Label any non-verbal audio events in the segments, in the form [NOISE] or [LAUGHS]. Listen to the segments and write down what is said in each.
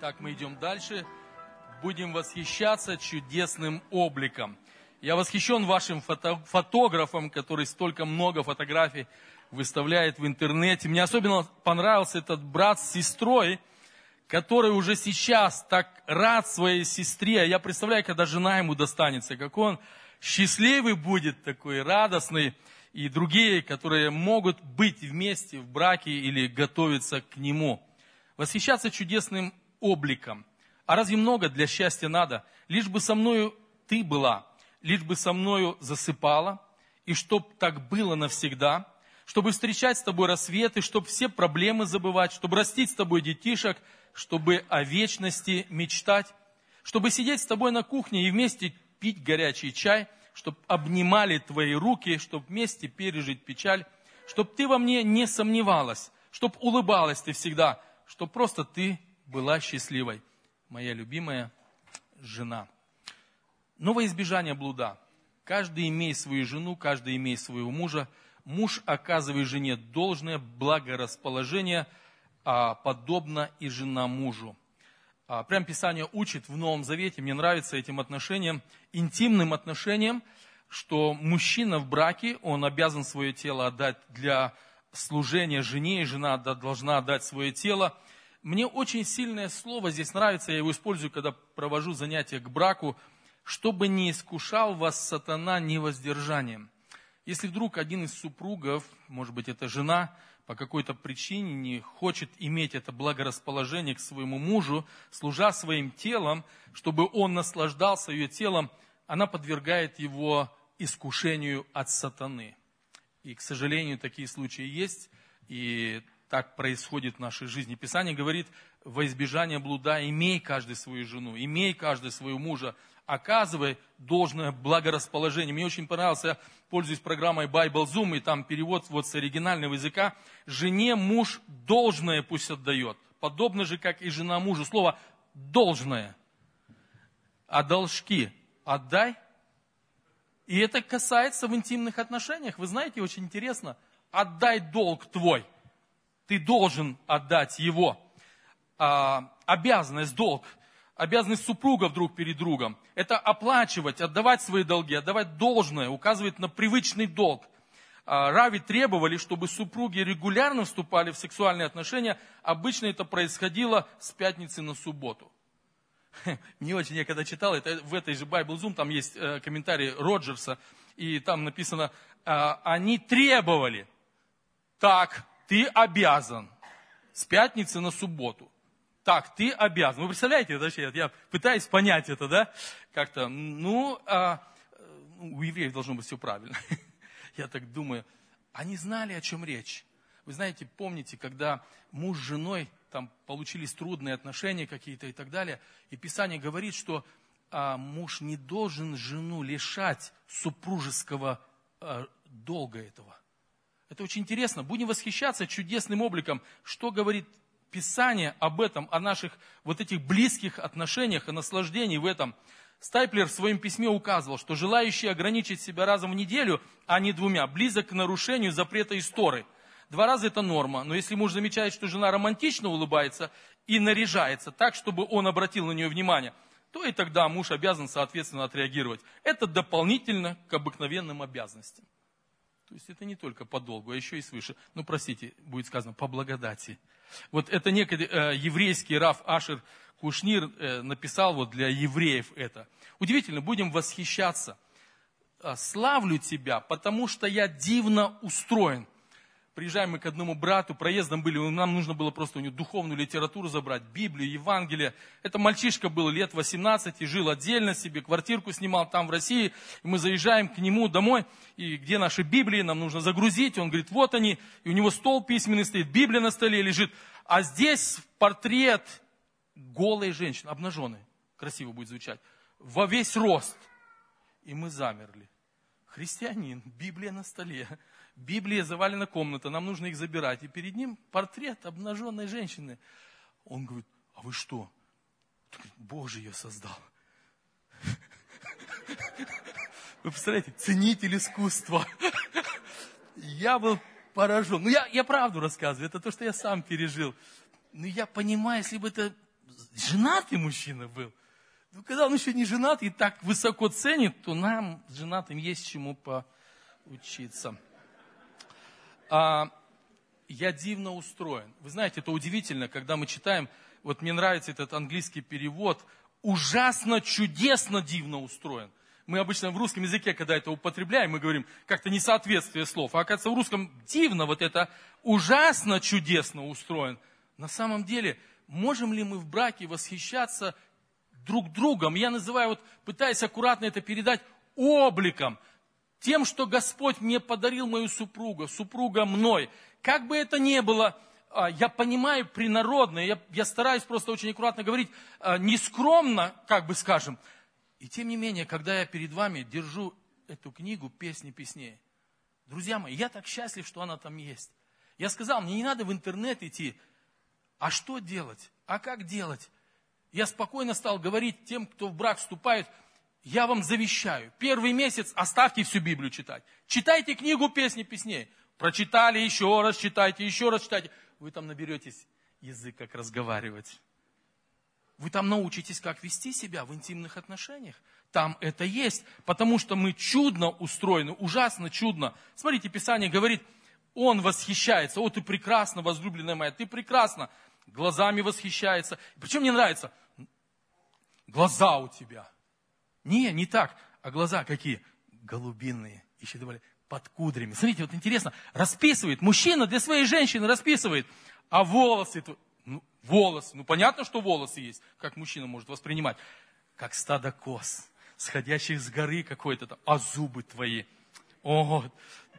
Итак, мы идем дальше. Будем восхищаться чудесным обликом. Я восхищен вашим фото фотографом, который столько много фотографий выставляет в интернете. Мне особенно понравился этот брат с сестрой, который уже сейчас так рад своей сестре. Я представляю, когда жена ему достанется, как он счастливый будет такой, радостный. И другие, которые могут быть вместе в браке или готовиться к нему. Восхищаться чудесным обликом. А разве много для счастья надо? Лишь бы со мною ты была, лишь бы со мною засыпала, и чтоб так было навсегда, чтобы встречать с тобой рассветы, чтобы все проблемы забывать, чтобы растить с тобой детишек, чтобы о вечности мечтать, чтобы сидеть с тобой на кухне и вместе пить горячий чай, чтобы обнимали твои руки, чтобы вместе пережить печаль, чтобы ты во мне не сомневалась, чтобы улыбалась ты всегда, чтобы просто ты была счастливой, моя любимая жена. Но во избежание блуда. Каждый имеет свою жену, каждый имеет своего мужа. Муж оказывает жене должное благорасположение, а подобно и жена мужу. А, прям Писание учит в Новом Завете, мне нравится этим отношением, интимным отношением, что мужчина в браке, он обязан свое тело отдать для служения жене, и жена должна отдать свое тело – мне очень сильное слово здесь нравится, я его использую, когда провожу занятия к браку, чтобы не искушал вас сатана невоздержанием. Если вдруг один из супругов, может быть это жена, по какой-то причине не хочет иметь это благорасположение к своему мужу, служа своим телом, чтобы он наслаждался ее телом, она подвергает его искушению от сатаны. И, к сожалению, такие случаи есть, и так происходит в нашей жизни. Писание говорит, во избежание блуда имей каждый свою жену, имей каждый своего мужа, оказывай должное благорасположение. Мне очень понравился, я пользуюсь программой Bible Zoom, и там перевод вот с оригинального языка. Жене муж должное пусть отдает. Подобно же, как и жена мужу. Слово должное. А должки отдай. И это касается в интимных отношениях. Вы знаете, очень интересно. Отдай долг твой – ты должен отдать его. А, обязанность, долг, обязанность супругов друг перед другом. Это оплачивать, отдавать свои долги, отдавать должное, указывает на привычный долг. А, Рави требовали, чтобы супруги регулярно вступали в сексуальные отношения. Обычно это происходило с пятницы на субботу. Не очень, я когда читал, это в этой же Bible Zoom, там есть э, комментарий Роджерса, и там написано, а, они требовали, так, ты обязан с пятницы на субботу. Так, ты обязан. Вы представляете, вообще, я пытаюсь понять это, да? Как-то, ну, а, у евреев должно быть все правильно. [LAUGHS] Я так думаю, они знали, о чем речь. Вы знаете, помните, когда муж с женой там получились трудные отношения какие-то и так далее, и Писание говорит, что а, муж не должен жену лишать супружеского а, долга этого. Это очень интересно. Будем восхищаться чудесным обликом. Что говорит Писание об этом, о наших вот этих близких отношениях, о наслаждении в этом. Стайплер в своем письме указывал, что желающий ограничить себя разом в неделю, а не двумя, близок к нарушению запрета истории. Два раза это норма, но если муж замечает, что жена романтично улыбается и наряжается так, чтобы он обратил на нее внимание, то и тогда муж обязан соответственно отреагировать. Это дополнительно к обыкновенным обязанностям. То есть это не только по долгу, а еще и свыше. Ну, простите, будет сказано, по благодати. Вот это некий э, еврейский Раф Ашер Кушнир э, написал вот для евреев это. Удивительно, будем восхищаться. «А, славлю тебя, потому что я дивно устроен приезжаем мы к одному брату, проездом были, нам нужно было просто у него духовную литературу забрать, Библию, Евангелие. Это мальчишка был лет 18 и жил отдельно себе, квартирку снимал там в России. И мы заезжаем к нему домой, и где наши Библии, нам нужно загрузить. Он говорит, вот они, и у него стол письменный стоит, Библия на столе лежит. А здесь портрет голой женщины, обнаженной, красиво будет звучать, во весь рост. И мы замерли. Христианин, Библия на столе. Библия завалена комната, нам нужно их забирать. И перед ним портрет обнаженной женщины. Он говорит, а вы что? Говорит, Бог же ее создал. Вы представляете, ценитель искусства. Я был поражен. Ну, я, я правду рассказываю, это то, что я сам пережил. Но я понимаю, если бы это женатый мужчина был. Ну, когда он еще не женат и так высоко ценит, то нам, женатым, есть чему поучиться. А, я дивно устроен. Вы знаете, это удивительно, когда мы читаем, вот мне нравится этот английский перевод, ужасно, чудесно, дивно устроен. Мы обычно в русском языке, когда это употребляем, мы говорим как-то несоответствие слов. А оказывается, в русском дивно вот это ужасно, чудесно устроен. На самом деле, можем ли мы в браке восхищаться друг другом? Я называю, вот пытаясь аккуратно это передать, обликом, тем, что Господь мне подарил мою супругу, супруга мной. Как бы это ни было, а, я понимаю принародно, я, я стараюсь просто очень аккуратно говорить, а, нескромно, как бы скажем. И тем не менее, когда я перед вами держу эту книгу «Песни песней», друзья мои, я так счастлив, что она там есть. Я сказал, мне не надо в интернет идти. А что делать? А как делать? Я спокойно стал говорить тем, кто в брак вступает – я вам завещаю, первый месяц оставьте всю Библию читать. Читайте книгу «Песни песней». Прочитали, еще раз читайте, еще раз читайте. Вы там наберетесь язык, как разговаривать. Вы там научитесь, как вести себя в интимных отношениях. Там это есть, потому что мы чудно устроены, ужасно чудно. Смотрите, Писание говорит, он восхищается. О, ты прекрасна, возлюбленная моя, ты прекрасна. Глазами восхищается. Причем мне нравится, глаза у тебя – не, не так. А глаза какие? Голубиные. Еще добавили, под кудрями. Смотрите, вот интересно, расписывает. Мужчина для своей женщины расписывает. А волосы, ну, волосы, ну понятно, что волосы есть. Как мужчина может воспринимать? Как стадо коз, сходящих с горы какой-то там. А зубы твои. О,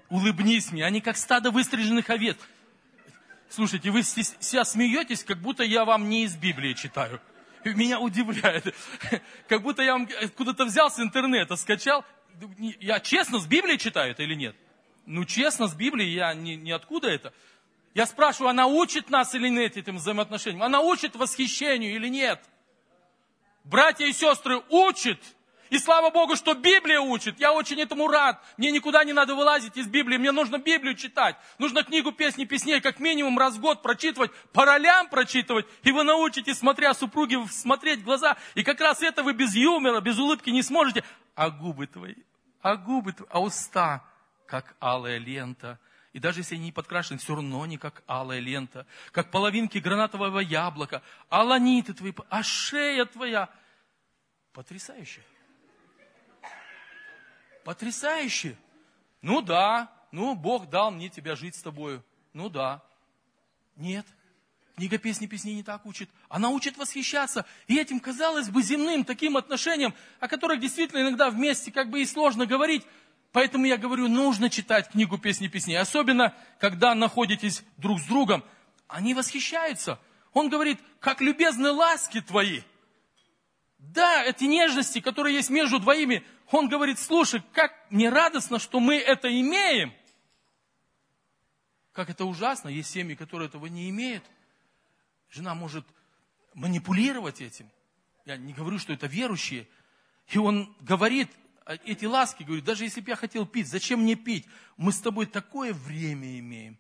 улыбнись мне. Они как стадо выстриженных овец. Слушайте, вы себя смеетесь, как будто я вам не из Библии читаю меня удивляет. [LAUGHS] Как будто я откуда-то взял с интернета, скачал. Я честно с Библии читаю это или нет? Ну, честно, с Библии я не, не откуда это. Я спрашиваю, она учит нас или нет этим взаимоотношениям? Она учит восхищению или нет? Братья и сестры, учат. И слава Богу, что Библия учит. Я очень этому рад. Мне никуда не надо вылазить из Библии. Мне нужно Библию читать. Нужно книгу песни песней как минимум раз в год прочитывать, по ролям прочитывать. И вы научитесь, смотря супруги, смотреть в глаза. И как раз это вы без юмора, без улыбки не сможете. А губы твои, а губы твои, а уста, как алая лента. И даже если они не подкрашены, все равно не как алая лента, как половинки гранатового яблока, а ланиты твои, а шея твоя. Потрясающе. Потрясающе. Ну да, ну Бог дал мне тебя жить с тобою. Ну да. Нет. Книга песни песни не так учит. Она учит восхищаться. И этим, казалось бы, земным таким отношением, о которых действительно иногда вместе как бы и сложно говорить. Поэтому я говорю, нужно читать книгу песни песни. Особенно, когда находитесь друг с другом. Они восхищаются. Он говорит, как любезны ласки твои. Да, эти нежности, которые есть между двоими, он говорит, слушай, как мне радостно, что мы это имеем. Как это ужасно, есть семьи, которые этого не имеют. Жена может манипулировать этим. Я не говорю, что это верующие. И он говорит, а эти ласки, говорит, даже если бы я хотел пить, зачем мне пить? Мы с тобой такое время имеем.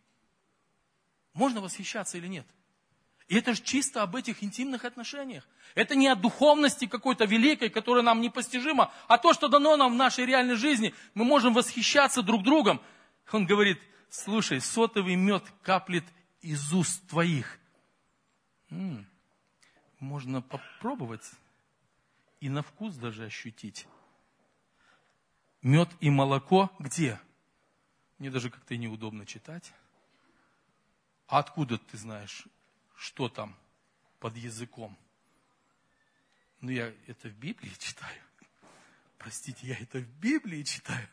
Можно восхищаться или нет? И это же чисто об этих интимных отношениях. Это не о духовности какой-то великой, которая нам непостижима, а то, что дано нам в нашей реальной жизни. Мы можем восхищаться друг другом. Он говорит, слушай, сотовый мед каплет из уст твоих. М-м, можно попробовать и на вкус даже ощутить. Мед и молоко где? Мне даже как-то неудобно читать. А откуда ты знаешь? Что там под языком. Ну, я это в Библии [LAUGHS] читаю. Простите, я это в Библии читаю.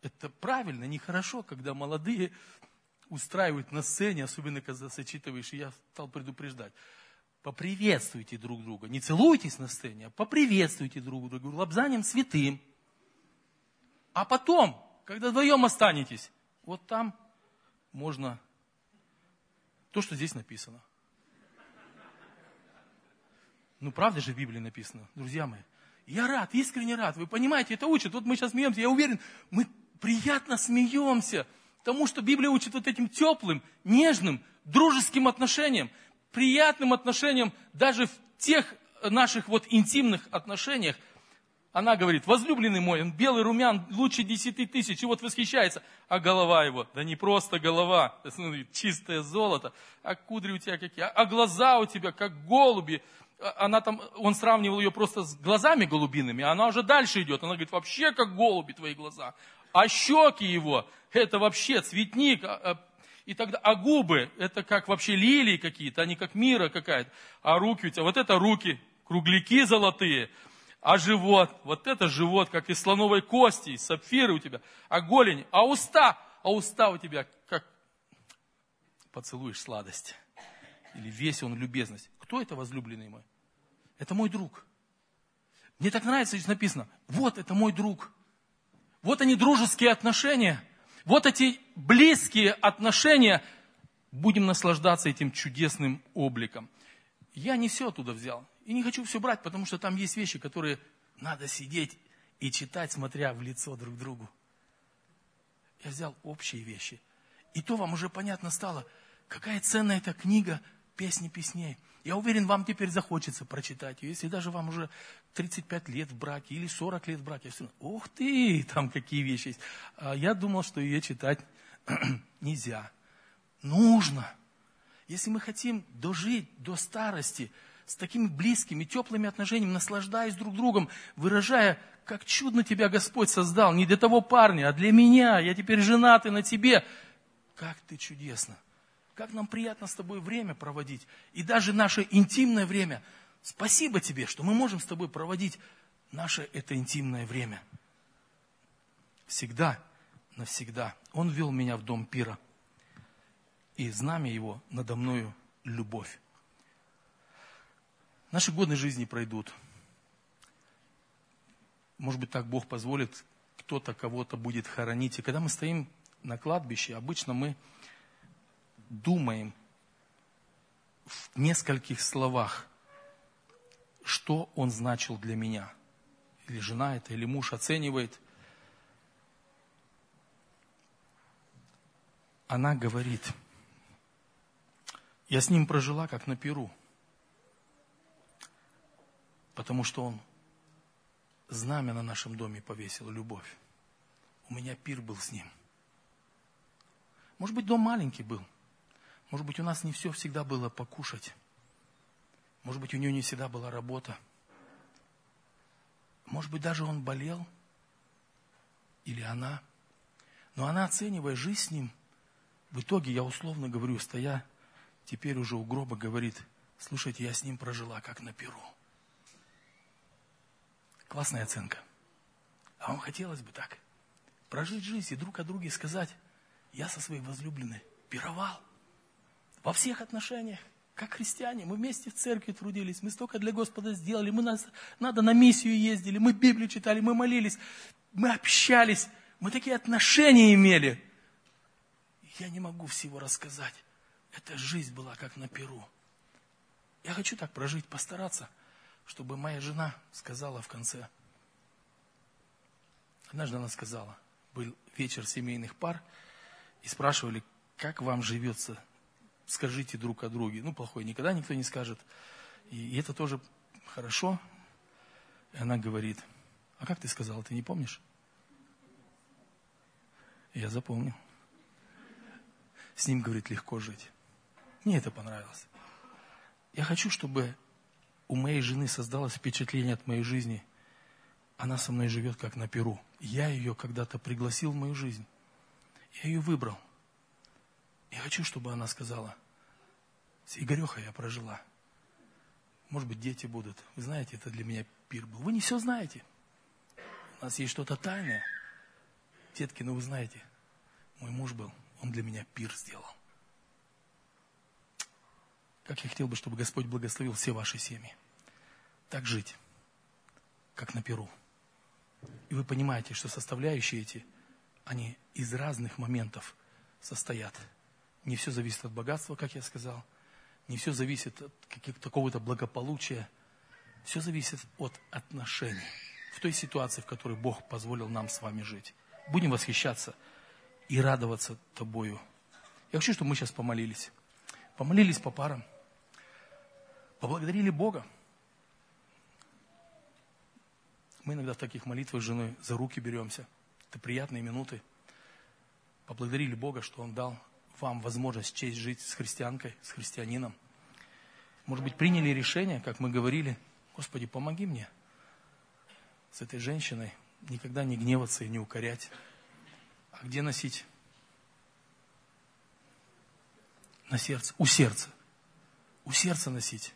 Это правильно, нехорошо, когда молодые устраивают на сцене, особенно когда сочитываешь, и я стал предупреждать. Поприветствуйте друг друга. Не целуйтесь на сцене, а поприветствуйте друг друга лобзанием святым. А потом, когда вдвоем останетесь, вот там можно то, что здесь написано. Ну, правда же в Библии написано, друзья мои. Я рад, искренне рад. Вы понимаете, это учат. Вот мы сейчас смеемся, я уверен, мы приятно смеемся тому, что Библия учит вот этим теплым, нежным, дружеским отношениям. приятным отношениям даже в тех наших вот интимных отношениях, она говорит, возлюбленный мой, он белый румян, лучше десяти тысяч, и вот восхищается. А голова его, да не просто голова, чистое золото, а кудри у тебя какие, а глаза у тебя как голуби. А, она там, он сравнивал ее просто с глазами голубиными, а она уже дальше идет. Она говорит, вообще как голуби твои глаза. А щеки его, это вообще цветник, а, а, и тогда, а губы, это как вообще лилии какие-то, они как мира какая-то. А руки у тебя, вот это руки, кругляки золотые. А живот, вот это живот, как из слоновой кости, из сапфиры у тебя. А голень, а уста, а уста у тебя как поцелуешь сладость. Или весь он любезность. Кто это возлюбленный мой? Это мой друг. Мне так нравится, здесь написано, вот это мой друг. Вот они дружеские отношения. Вот эти близкие отношения. Будем наслаждаться этим чудесным обликом. Я не все оттуда взял. И не хочу все брать, потому что там есть вещи, которые надо сидеть и читать, смотря в лицо друг другу. Я взял общие вещи. И то вам уже понятно стало, какая ценная эта книга «Песни песней». Я уверен, вам теперь захочется прочитать ее. Если даже вам уже 35 лет в браке или 40 лет в браке. Все, Ух ты, [LAUGHS] там какие вещи есть. А я думал, что ее читать [CLEARS THROAT] нельзя. Нужно. Если мы хотим дожить до старости – с такими близкими, теплыми отношениями, наслаждаясь друг другом, выражая, как чудно тебя Господь создал, не для того парня, а для меня, я теперь женатый на тебе. Как ты чудесно! Как нам приятно с тобой время проводить. И даже наше интимное время. Спасибо тебе, что мы можем с тобой проводить наше это интимное время. Всегда, навсегда. Он вел меня в дом пира. И знамя его надо мною любовь. Наши годы жизни пройдут. Может быть, так Бог позволит, кто-то кого-то будет хоронить. И когда мы стоим на кладбище, обычно мы думаем в нескольких словах, что он значил для меня. Или жена это, или муж оценивает. Она говорит, я с ним прожила, как на Перу потому что Он знамя на нашем доме повесил, любовь. У меня пир был с Ним. Может быть, дом маленький был. Может быть, у нас не все всегда было покушать. Может быть, у нее не всегда была работа. Может быть, даже он болел. Или она. Но она, оценивая жизнь с ним, в итоге, я условно говорю, стоя теперь уже у гроба, говорит, слушайте, я с ним прожила, как на перу. Классная оценка. А вам хотелось бы так. Прожить жизнь и друг о друге сказать, я со своей возлюбленной пировал. Во всех отношениях. Как христиане, мы вместе в церкви трудились, мы столько для Господа сделали, мы нас, надо на миссию ездили, мы Библию читали, мы молились, мы общались, мы такие отношения имели. Я не могу всего рассказать. Эта жизнь была как на перу. Я хочу так прожить, постараться – чтобы моя жена сказала в конце. Однажды она сказала, был вечер семейных пар, и спрашивали, как вам живется, скажите друг о друге. Ну, плохой никогда никто не скажет. И это тоже хорошо. И она говорит, а как ты сказала, ты не помнишь? Я запомнил. С ним, говорит, легко жить. Мне это понравилось. Я хочу, чтобы у моей жены создалось впечатление от моей жизни. Она со мной живет как на перу. Я ее когда-то пригласил в мою жизнь. Я ее выбрал. Я хочу, чтобы она сказала, с Игореха я прожила. Может быть, дети будут. Вы знаете, это для меня пир был. Вы не все знаете. У нас есть что-то тайное. Детки, ну вы знаете, мой муж был, он для меня пир сделал. Как я хотел бы, чтобы Господь благословил все ваши семьи. Так жить, как на Перу. И вы понимаете, что составляющие эти, они из разных моментов состоят. Не все зависит от богатства, как я сказал. Не все зависит от какого-то благополучия. Все зависит от отношений. В той ситуации, в которой Бог позволил нам с вами жить. Будем восхищаться и радоваться тобою. Я хочу, чтобы мы сейчас помолились. Помолились по парам. Поблагодарили Бога. Мы иногда в таких молитвах с женой за руки беремся. Это приятные минуты. Поблагодарили Бога, что Он дал вам возможность честь жить с христианкой, с христианином. Может быть, приняли решение, как мы говорили, Господи, помоги мне с этой женщиной никогда не гневаться и не укорять. А где носить? На сердце, у сердца. У сердца носить.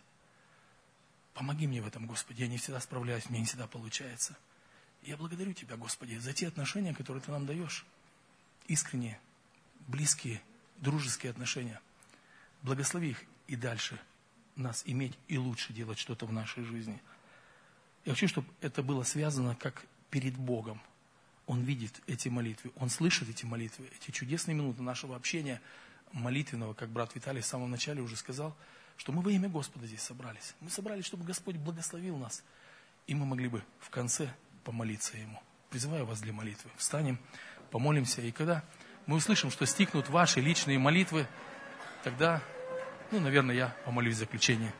Помоги мне в этом, Господи. Я не всегда справляюсь, мне не всегда получается. Я благодарю Тебя, Господи, за те отношения, которые Ты нам даешь. Искренние, близкие, дружеские отношения. Благослови их и дальше нас иметь и лучше делать что-то в нашей жизни. Я хочу, чтобы это было связано как перед Богом. Он видит эти молитвы, Он слышит эти молитвы, эти чудесные минуты нашего общения молитвенного, как брат Виталий в самом начале уже сказал, что мы во имя Господа здесь собрались. Мы собрались, чтобы Господь благословил нас, и мы могли бы в конце помолиться Ему. Призываю вас для молитвы. Встанем, помолимся, и когда мы услышим, что стикнут ваши личные молитвы, тогда, ну, наверное, я помолюсь в заключение.